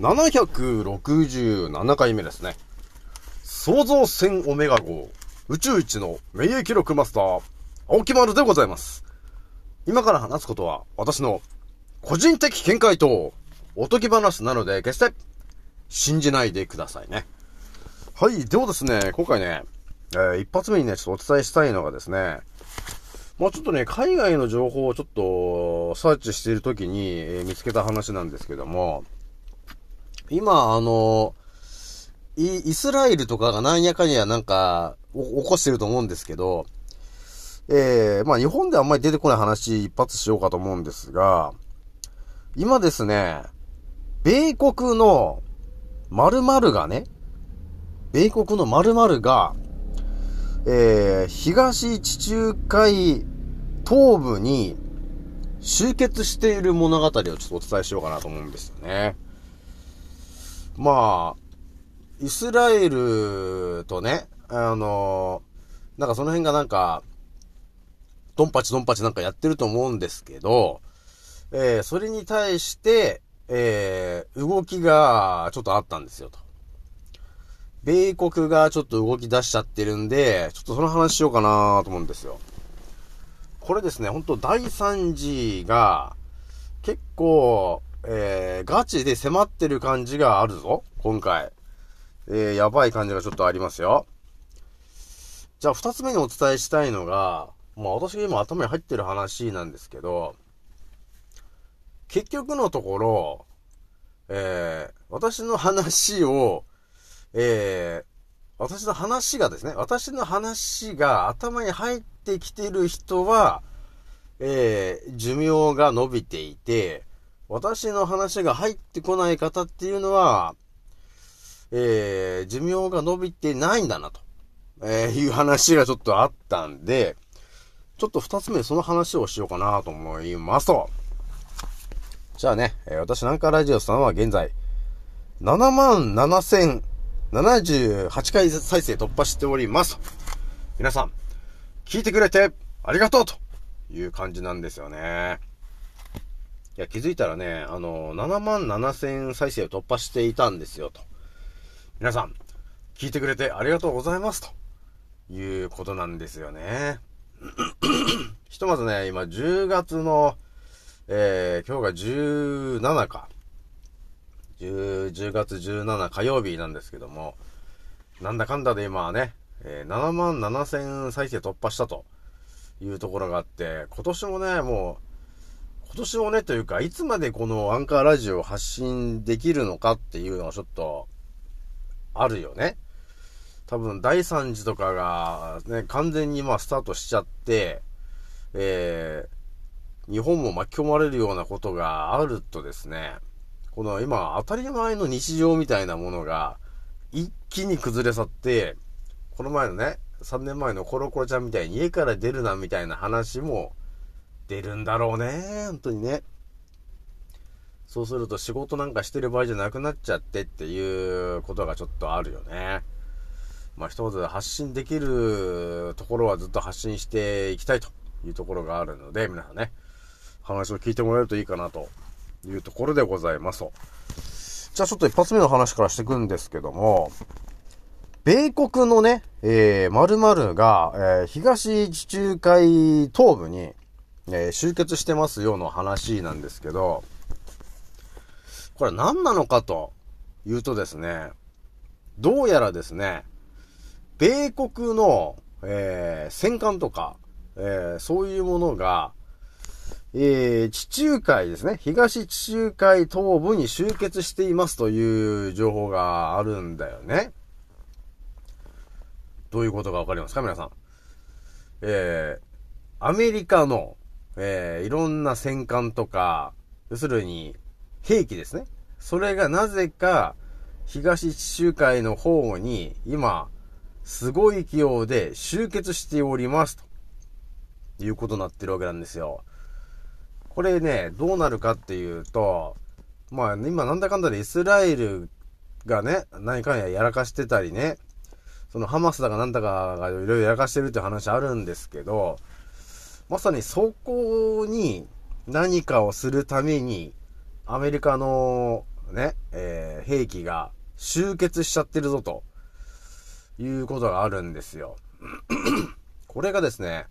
767回目ですね。創造船オメガ号宇宙一の免疫力マスター、青木丸でございます。今から話すことは私の個人的見解とおとぎ話なので決して信じないでくださいね。はい、ではですね、今回ね、えー一発目にね、ちょっとお伝えしたいのがですね、まあちょっとね、海外の情報をちょっとサーチしているときに、えー見つけた話なんですけども、今、あの、イイスラエルとかがなんやかんやなんか、起こしてると思うんですけど、えー、まあ日本ではあんまり出てこない話一発しようかと思うんですが、今ですね、米国の〇〇がね、米国の〇〇が、えー、東地中海東部に集結している物語をちょっとお伝えしようかなと思うんですよね。まあ、イスラエルとね、あのなんかその辺がなんか、ドンパチドンパチなんかやってると思うんですけど、えー、それに対して、えー、動きがちょっとあったんですよと。米国がちょっと動き出しちゃってるんで、ちょっとその話しようかなと思うんですよ。これですね、本当第3次が、結構、えー、ガチで迫ってる感じがあるぞ、今回。えー、やばい感じがちょっとありますよ。じゃあ、二つ目にお伝えしたいのが、まあ私が今頭に入ってる話なんですけど、結局のところ、えー、私の話を、えー、私の話がですね、私の話が頭に入ってきてる人は、えー、寿命が伸びていて、私の話が入ってこない方っていうのは、えー、寿命が伸びてないんだなと、えー、いう話がちょっとあったんで、ちょっと二つ目その話をしようかなと思いますと。じゃあね、えー私なんかラジオさんは現在、77,078回再生突破しております。皆さん、聞いてくれてありがとうという感じなんですよね。いや、気づいたらね、あの、7万7000再生を突破していたんですよと。皆さん、聞いてくれてありがとうございますということなんですよね。ひとまずね、今10月の、えー、今日が17か。10, 10月17火曜日なんですけども、なんだかんだで今はね、えー7万7000再生突破したというところがあって、今年もね、もう、今年もね、というか、いつまでこのアンカーラジオを発信できるのかっていうのはちょっと、あるよね。多分、第3次とかが、ね、完全にまあスタートしちゃって、えー、日本も巻き込まれるようなことがあるとですね、この今当たり前の日常みたいなものが一気に崩れ去って、この前のね、3年前のコロコロちゃんみたいに家から出るなみたいな話も出るんだろうね、本当にね。そうすると仕事なんかしてる場合じゃなくなっちゃってっていうことがちょっとあるよね。まあ一つ発信できるところはずっと発信していきたいというところがあるので、皆さんね、話を聞いてもらえるといいかなというところでございますと。じゃあちょっと一発目の話からしていくんですけども、米国のね、えー、〇〇が、えー東地中海東部に、えー集結してますよの話なんですけど、これ何なのかというとですね、どうやらですね、米国の、えー戦艦とか、えーそういうものが、えー地中海ですね。東地中海東部に集結していますという情報があるんだよね。どういうことかわかりますか？皆さん。えーアメリカの、えーいろんな戦艦とか、要するに、兵器ですね。それがなぜか、東地中海の方に、今、すごい勢いで集結しております。ということになってるわけなんですよ。これね、どうなるかっていうと、まあ、今なんだかんだでイスラエルがね、何かやらかしてたりね、そのハマスだかなんだかがいろいろやらかしてるって話あるんですけど、まさにそこに何かをするために、アメリカの、ね、えー、兵器が集結しちゃってるぞと、いうことがあるんですよ。これがですね、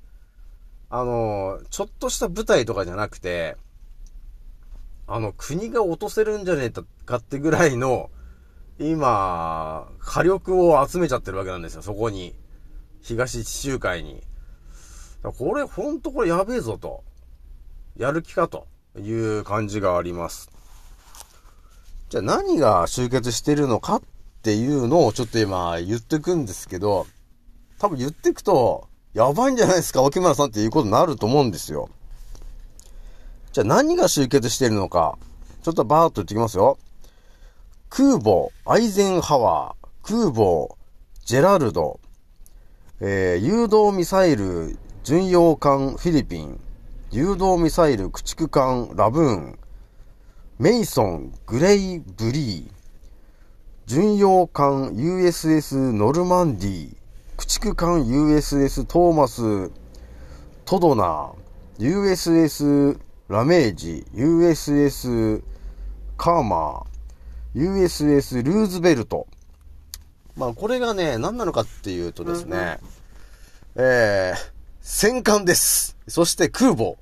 あの、ちょっとした舞台とかじゃなくて、あの、国が落とせるんじゃねえかってぐらいの、今、火力を集めちゃってるわけなんですよ、そこに。東地中海に。これ、ほんとこれやべえぞと。やる気かという感じがあります。じゃあ何が集結してるのかっていうのをちょっと今言ってくんですけど、多分言ってくと、やばいんじゃないですか、沖村さんっていうことになると思うんですよ。じゃあ何が集結してるのか、ちょっとバーっと言ってきますよ。空母、アイゼンハワー、空母、ジェラルド、えー、誘導ミサイル、巡洋艦フィリピン、誘導ミサイル駆逐艦ラブーン、メイソン、グレイブリー、巡洋艦 USS ノルマンディ、駆逐艦 USS トーマス、トドナー、USS ラメージ、USS カーマー、USS ルーズベルト。まあ、これがね、何なのかっていうとですね、えー、戦艦です。そして空母。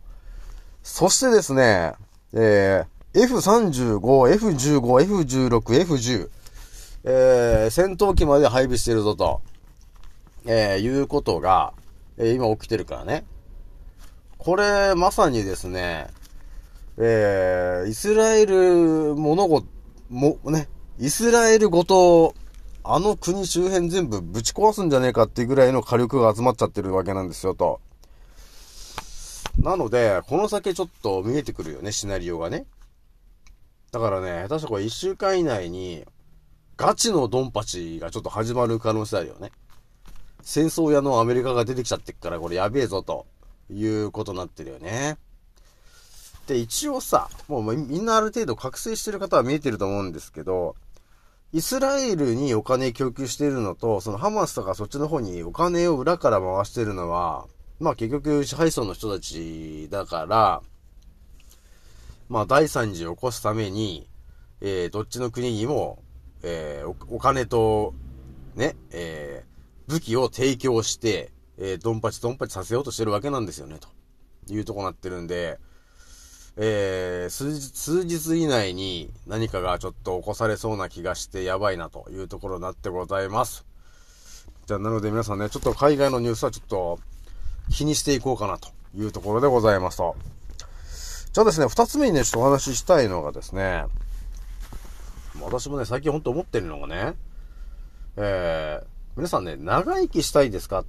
そしてですね、えー、F35、F15、F16、F10、えー、戦闘機まで配備してるぞと、えー、いうことが、えー、今起きてるからね。これ、まさにですね、えー、イスラエル物事、も、ね、イスラエルごと、あの国周辺全部ぶち壊すんじゃねえかっていうぐらいの火力が集まっちゃってるわけなんですよ、と。なので、この先ちょっと見えてくるよね、シナリオがね。だからね、下手したらこれ1週間以内に、ガチのドンパチがちょっと始まる可能性あるよね。戦争屋のアメリカが出てきちゃってっから、これやべえぞ、ということになってるよね。で、一応さ、もうみんなある程度覚醒してる方は見えてると思うんですけど、イスラエルにお金供給しているのと、そのハマスとかそっちの方にお金を裏から回しているのは、まあ結局支配層の人たちだから、まあ第三次を起こすために、えー、どっちの国にも、えー、お金と、ね、えー、武器を提供して、えー、ドンパチドンパチさせようとしてるわけなんですよね、というとこなってるんで、えー、数日、以内に何かがちょっと起こされそうな気がしてやばいなというところになってございます。じゃあ、なので皆さんね、ちょっと海外のニュースはちょっと気にしていこうかなというところでございますと。じゃあですね、二つ目にね、ちょっとお話ししたいのがですね、私もね、最近ほんと思ってるのがね、えー、皆さんね、長生きしたいですかっ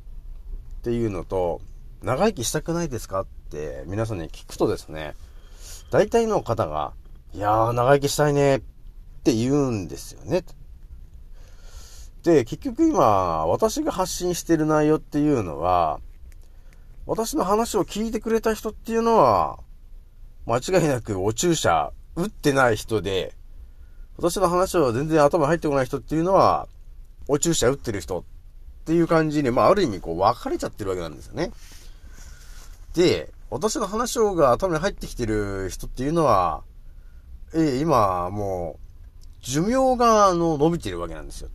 ていうのと、長生きしたくないですかって皆さんに聞くとですね、大体の方が、いやー、長生きしたいねって言うんですよね。で、結局今、私が発信してる内容っていうのは、私の話を聞いてくれた人っていうのは、間違いなくお注射打ってない人で、私の話を全然頭入ってこない人っていうのは、お注射打ってる人っていう感じに、まあある意味こう分かれちゃってるわけなんですよね。で、私の話が頭に入ってきてる人っていうのは、ええ、今、もう、寿命が、あの、伸びてるわけなんですよ。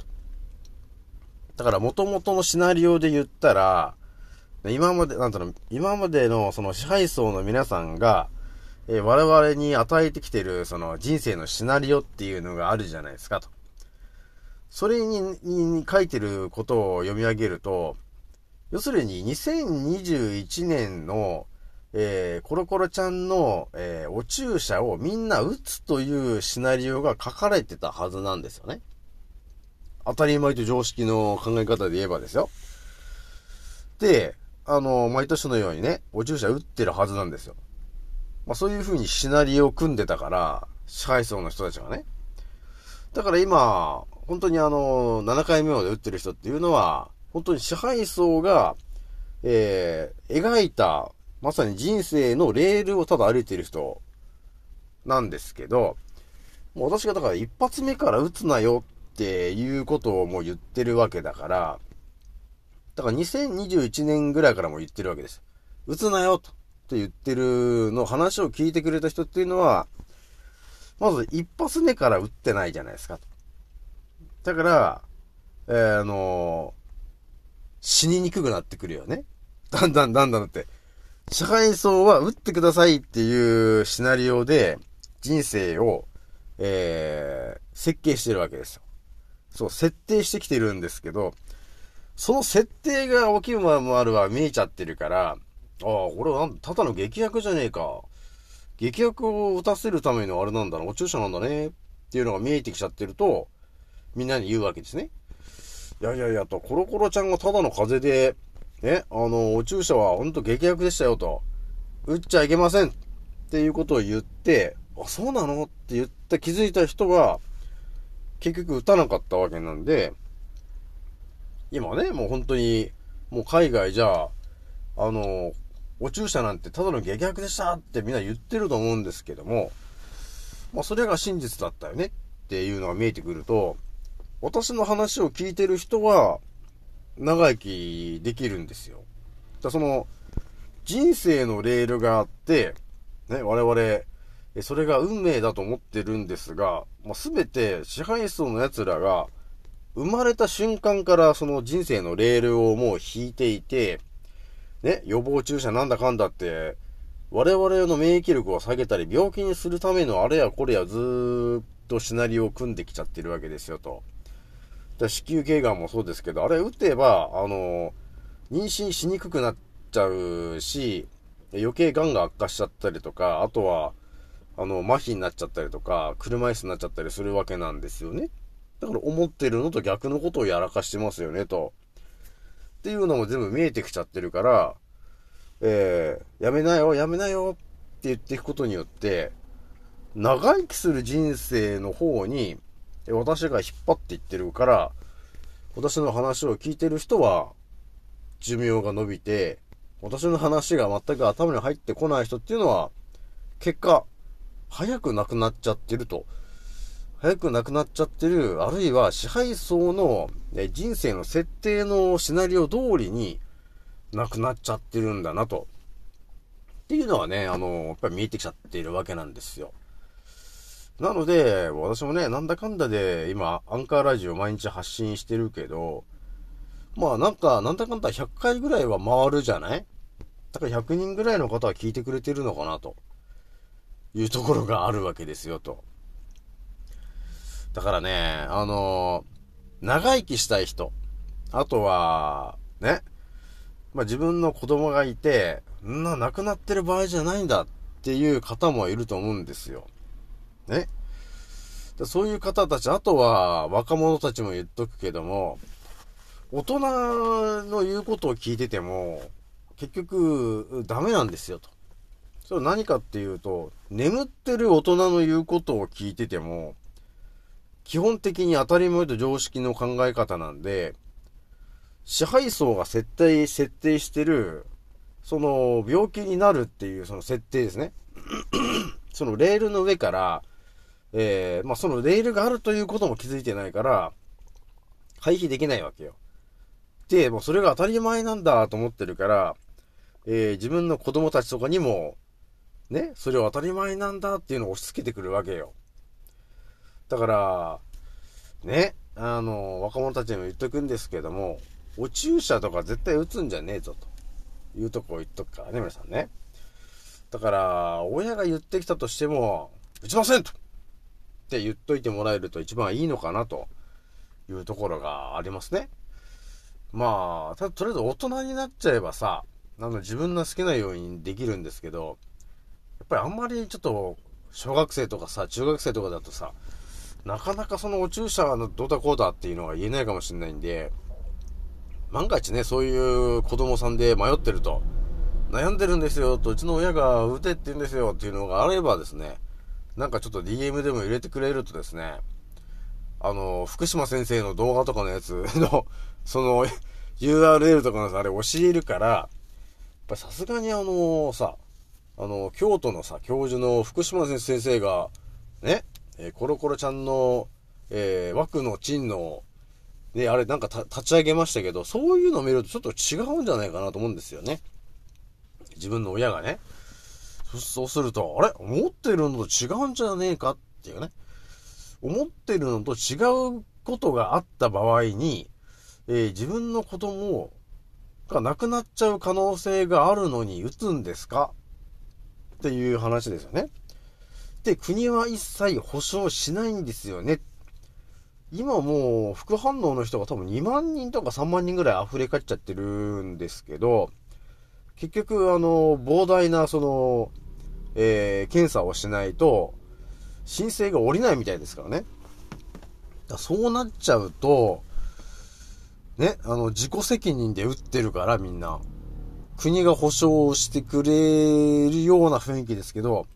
だから、元々のシナリオで言ったら、今まで、なんだろう、今までのその支配層の皆さんが、えー、我々に与えてきてる、その人生のシナリオっていうのがあるじゃないですか、と。それに、に書いてることを読み上げると、要するに2021年のえー、コロコロちゃんの、えー、お注射をみんな打つというシナリオが書かれてたはずなんですよね。当たり前と常識の考え方で言えばですよ。で、あの、毎年のようにね、お注射打ってるはずなんですよ。まあそういう風にシナリオを組んでたから、支配層の人たちがね。だから今、本当にあの、7回目まで打ってる人っていうのは、本当に支配層が、えー、描いたまさに人生のレールをただ歩いてる人なんですけど、もう私がだから一発目から撃つなよっていうことをもう言ってるわけだから、だから2021年ぐらいからも言ってるわけです。撃つなよと言ってるの話を聞いてくれた人っていうのは、まず一発目から打ってないじゃないですか。だから、えー、あのー、死ににくくなってくるよね。だんだんだんだんって。社会層は打ってくださいっていうシナリオで人生を、えー、設計してるわけですよ。そう、設定してきてるんですけど、その設定が起きるまもあるは見えちゃってるから、ああ、俺はただの劇薬じゃねえか。劇薬を打たせるためのあれなんだな、お注射なんだね。っていうのが見えてきちゃってると、みんなに言うわけですね。いやいやいやと、コロコロちゃんがただの風邪で、ね、あの、お注射はほんと劇薬でしたよと。打っちゃいけませんっていうことを言って、あ、そうなの？って言って気づいた人は、結局打たなかったわけなんで、今ね、もう本当に、もう海外じゃあ、の、お注射なんてただの下逆でしたってみんな言ってると思うんですけども、まあそれが真実だったよねっていうのが見えてくると、私の話を聞いてる人は、長生きできるんですよ。だその、人生のレールがあって、ね、我々、それが運命だと思ってるんですが、まあ、全て支配層の奴らが、生まれた瞬間からその人生のレールをもう引いていて、ね、予防注射なんだかんだって、我々の免疫力を下げたり、病気にするためのあれやこれやずーっとシナリオを組んできちゃってるわけですよと。だ子宮頸がんもそうですけど、あれ打てば、あの、妊娠しにくくなっちゃうし、余計癌が悪化しちゃったりとか、あとは、あの、麻痺になっちゃったりとか、車椅子になっちゃったりするわけなんですよね。だから思ってるのと逆のことをやらかしてますよね、と。っていうのも全部見えてきちゃってるから、えー、やめなよ、やめなよって言っていくことによって、長生きする人生の方に、私が引っ張っていってるから、私の話を聞いてる人は、寿命が伸びて、私の話が全く頭に入ってこない人っていうのは、結果、早く亡くなっちゃってると。早く亡くなっちゃってる、あるいは支配層の人生の設定のシナリオ通りに亡くなっちゃってるんだなと。っていうのはね、あの、やっぱり見えてきちゃっているわけなんですよ。なので、私もね、なんだかんだで今、アンカーラジオ毎日発信してるけど、まあなんか、なんだかんだ100回ぐらいは回るじゃない？だから100人ぐらいの方は聞いてくれてるのかなと。いうところがあるわけですよ、と。だからね、あのー、長生きしたい人、あとは、ね、まあ、自分の子供がいて、んな亡くなってる場合じゃないんだっていう方もいると思うんですよ。ね。そういう方たち、あとは若者たちも言っとくけども、大人の言うことを聞いてても、結局、ダメなんですよ、と。それは何かっていうと、眠ってる大人の言うことを聞いてても、基本的に当たり前と常識の考え方なんで、支配層が設定、設定してる、その、病気になるっていうその設定ですね。そのレールの上から、えー、まあ、そのレールがあるということも気づいてないから、回避できないわけよ。で、もうそれが当たり前なんだと思ってるから、えー、自分の子供たちとかにも、ね、それを当たり前なんだっていうのを押し付けてくるわけよ。だから、ね、あの、若者たちにも言っとくんですけども、お注射とか絶対打つんじゃねえぞというとこを言っとくからね、皆さんね。だから、親が言ってきたとしても、打ちませんとって言っといてもらえると一番いいのかなというところがありますね。まあ、たとりあえず大人になっちゃえばさ、あの自分の好きなようにできるんですけど、やっぱりあんまりちょっと、小学生とかさ、中学生とかだとさ、なかなかそのお注射のどうだこうだっていうのは言えないかもしれないんで、万が一ね、そういう子供さんで迷ってると、悩んでるんですよと、うちの親が打てって言うんですよっていうのがあればですね、なんかちょっと DM でも入れてくれるとですね、あの、福島先生の動画とかのやつの、その URL とかのさ、あれ教えるから、やっぱさすがにあのさ、あの、京都のさ、教授の福島先生が、ね、えー、コロコロちゃんの、えー、枠のチンの、ね、あれなんか立ち上げましたけど、そういうのを見るとちょっと違うんじゃないかなと思うんですよね。自分の親がね。そうすると、あれ？思ってるのと違うんじゃねえか？っていうね。思ってるのと違うことがあった場合に、えー、自分の子供が亡くなっちゃう可能性があるのに打つんですか？っていう話ですよね。で、国は一切保証しないんですよね。今もう副反応の人が多分2万人とか3万人ぐらい溢れ返っちゃってるんですけど、結局あの、膨大なその、えー、検査をしないと、申請が下りないみたいですからね。だそうなっちゃうと、ね、あの、自己責任で打ってるからみんな。国が保証してくれるような雰囲気ですけど、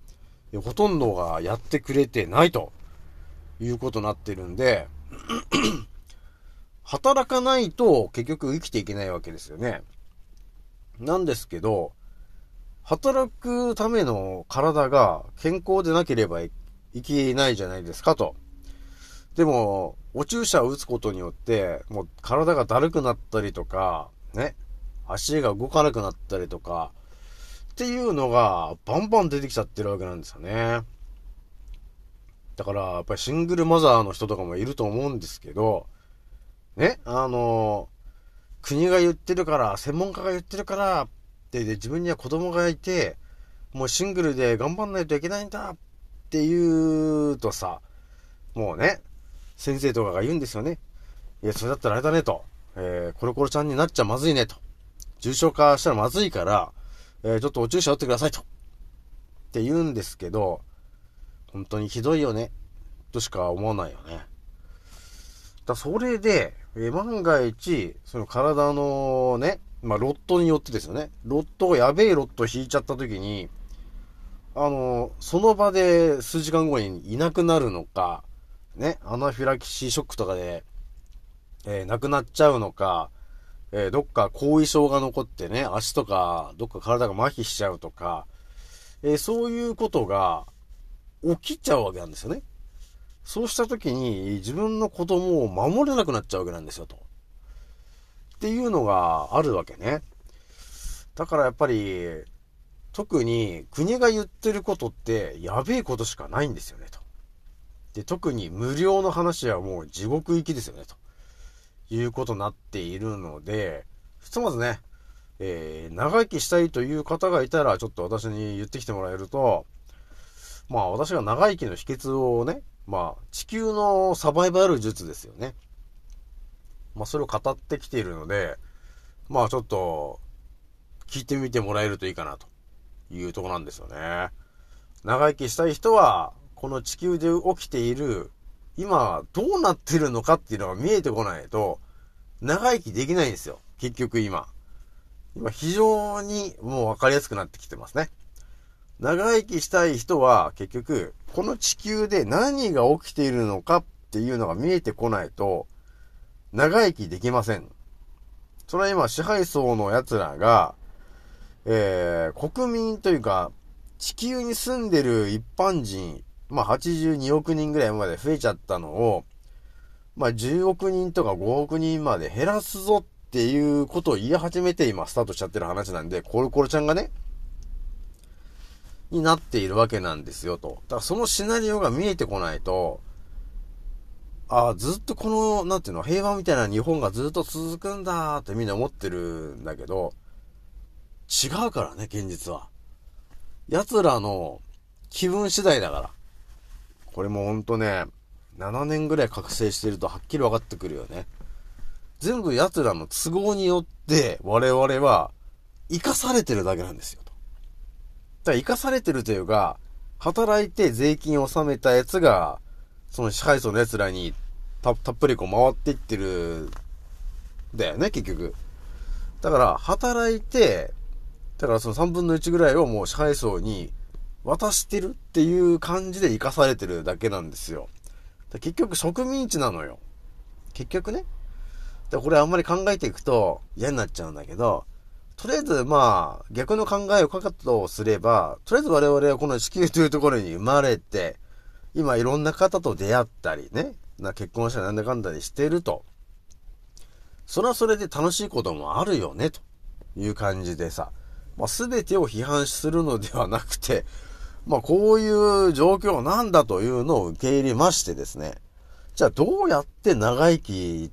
ほとんどがやってくれてないということになってるんで、働かないと結局生きていけないわけですよね。なんですけど、働くための体が健康でなければいけないじゃないですかと。でも、お注射を打つことによって、もう体がだるくなったりとか、ね、足が動かなくなったりとか、っていうのがバンバン出てきちゃってるわけなんですよね。だから、やっぱりシングルマザーの人とかもいると思うんですけど、ね、あの、国が言ってるから、専門家が言ってるから、で自分には子供がいて、もうシングルで頑張んないといけないんだって言うとさ、もうね、先生とかが言うんですよね。いや、それだったらあれだねと。えー、コロコロちゃんになっちゃまずいねと。重症化したらまずいから、えー、ちょっとお注射打ってくださいと。って言うんですけど、本当にひどいよね。としか思わないよね。だそれで、え、万が一、その体のね、まあ、ロットによってですよね。ロットがやべえロット引いちゃった時に、あの、その場で数時間後にいなくなるのか、ね、アナフィラキシーショックとかで、えー、亡くなっちゃうのか、えー、どっか後遺症が残ってね、足とか、どっか体が麻痺しちゃうとか、えー、そういうことが起きちゃうわけなんですよね。そうした時に自分の子供を守れなくなっちゃうわけなんですよ、と。っていうのがあるわけね。だからやっぱり、特に国が言ってることってやべえことしかないんですよね、と。で、特に無料の話はもう地獄行きですよね、と。いうことになっているので、ひとまずね、えー、長生きしたいという方がいたら、ちょっと私に言ってきてもらえると、まあ私が長生きの秘訣をね、まあ地球のサバイバル術ですよね。まあそれを語ってきているので、まあちょっと聞いてみてもらえるといいかなというとこなんですよね。長生きしたい人は、この地球で起きている今どうなってるのかっていうのが見えてこないと、長生きできないんですよ。結局今。今非常にもう分かりやすくなってきてますね。長生きしたい人は結局、この地球で何が起きているのかっていうのが見えてこないと、長生きできません。それは今支配層の奴らが、えー、国民というか、地球に住んでる一般人、まあ82億人ぐらいまで増えちゃったのを、まあ10億人とか5億人まで減らすぞっていうことを言い始めて今スタートしちゃってる話なんで、コルコルちゃんがね、になっているわけなんですよと。だからそのシナリオが見えてこないと、ああ、ずっとこの、なんていうの、平和みたいな日本がずっと続くんだってみんな思ってるんだけど、違うからね、現実は。奴らの気分次第だから。これもほんとね、7年ぐらい覚醒してるとはっきり分かってくるよね。全部奴らの都合によって我々は生かされてるだけなんですよ。と。だから生かされてるというか、働いて税金を納めたやつが、その支配層の奴らにたたっぷりこう回っていってる、だよね、結局。だから、働いて、だからその3分の1ぐらいをもう支配層に渡してるっていう感じで生かされてるだけなんですよ。結局植民地なのよ。結局ね。でこれあんまり考えていくと嫌になっちゃうんだけど、とりあえずまあ逆の考えを書くとすれば、とりあえず我々はこの地球というところに生まれて、今いろんな方と出会ったりね、な結婚したりなんだかんだりしてると。それはそれで楽しいこともあるよね、という感じでさ。まあ、全てを批判するのではなくて、まあこういう状況なんだというのを受け入れましてですね、じゃあどうやって長生き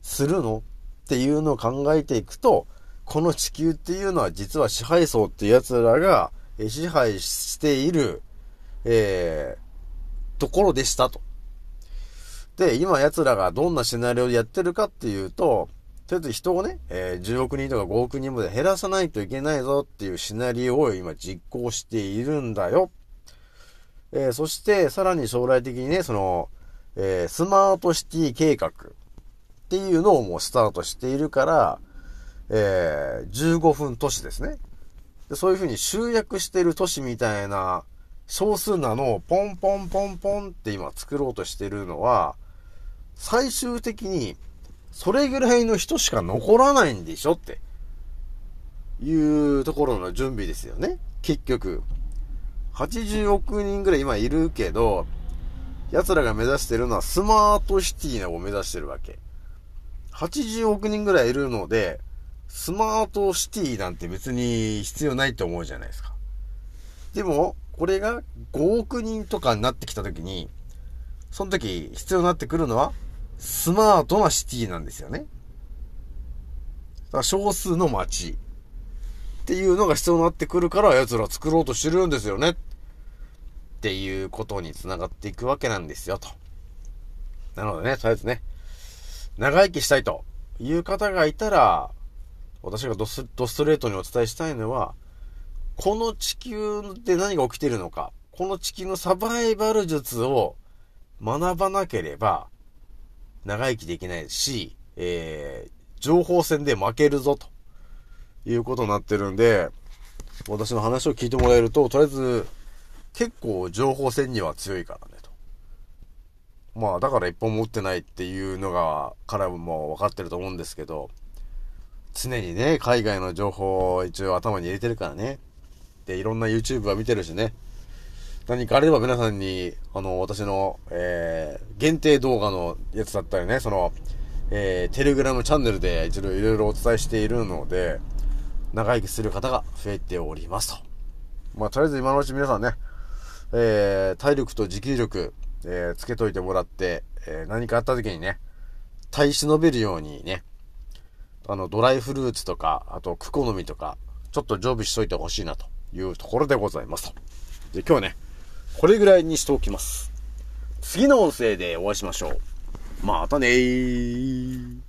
するのっていうのを考えていくと、この地球っていうのは実は支配層っていう奴らが支配している、えー、ところでしたと。で、今奴らがどんなシナリオでやってるかっていうと、とりあえず人をね、えー、10億人とか5億人まで減らさないといけないぞっていうシナリオを今実行しているんだよ。えー、そしてさらに将来的にね、その、えー、スマートシティ計画っていうのをもうスタートしているから、えー、15分都市ですね。でそういうふうに集約してる都市みたいな少数なのをポンポンポンポンって今作ろうとしてるのは、最終的にそれぐらいの人しか残らないんでしょっていうところの準備ですよね。結局。80億人ぐらい今いるけど、奴らが目指してるのはスマートシティを目指してるわけ。80億人ぐらいいるので、スマートシティなんて別に必要ないと思うじゃないですか。でも、これが5億人とかになってきたときに、その時必要になってくるのは、スマートなシティなんですよね。だから少数の街っていうのが必要になってくるから奴ら作ろうとしてるんですよね。っていうことに繋がっていくわけなんですよ、と。なのでね、とりあえずね、長生きしたいという方がいたら、私がドスドストレートにお伝えしたいのは、この地球で何が起きてるのか、この地球のサバイバル術を学ばなければ、長生きできないし、えー、情報戦で負けるぞ、ということになってるんで、私の話を聞いてもらえると、とりあえず、結構情報戦には強いからね、と。まあ、だから一本も打ってないっていうのが、からも分かってると思うんですけど、常にね、海外の情報を一応頭に入れてるからね。で、いろんな YouTube は見てるしね。何かあれば皆さんに、あの、私の、えー、限定動画のやつだったりね、その、えー、テレグラムチャンネルで一度いろいろお伝えしているので、長生きする方が増えておりますと。まあ、とりあえず今のうち皆さんね、えー、体力と持久力、えー、つけといてもらって、えー、何かあった時にね、耐え忍べるようにね、あの、ドライフルーツとか、あと、クコの実とか、ちょっと常備しといてほしいなというところでございますと。で、今日はね、これぐらいにしておきます。次の音声でお会いしましょう。またねー。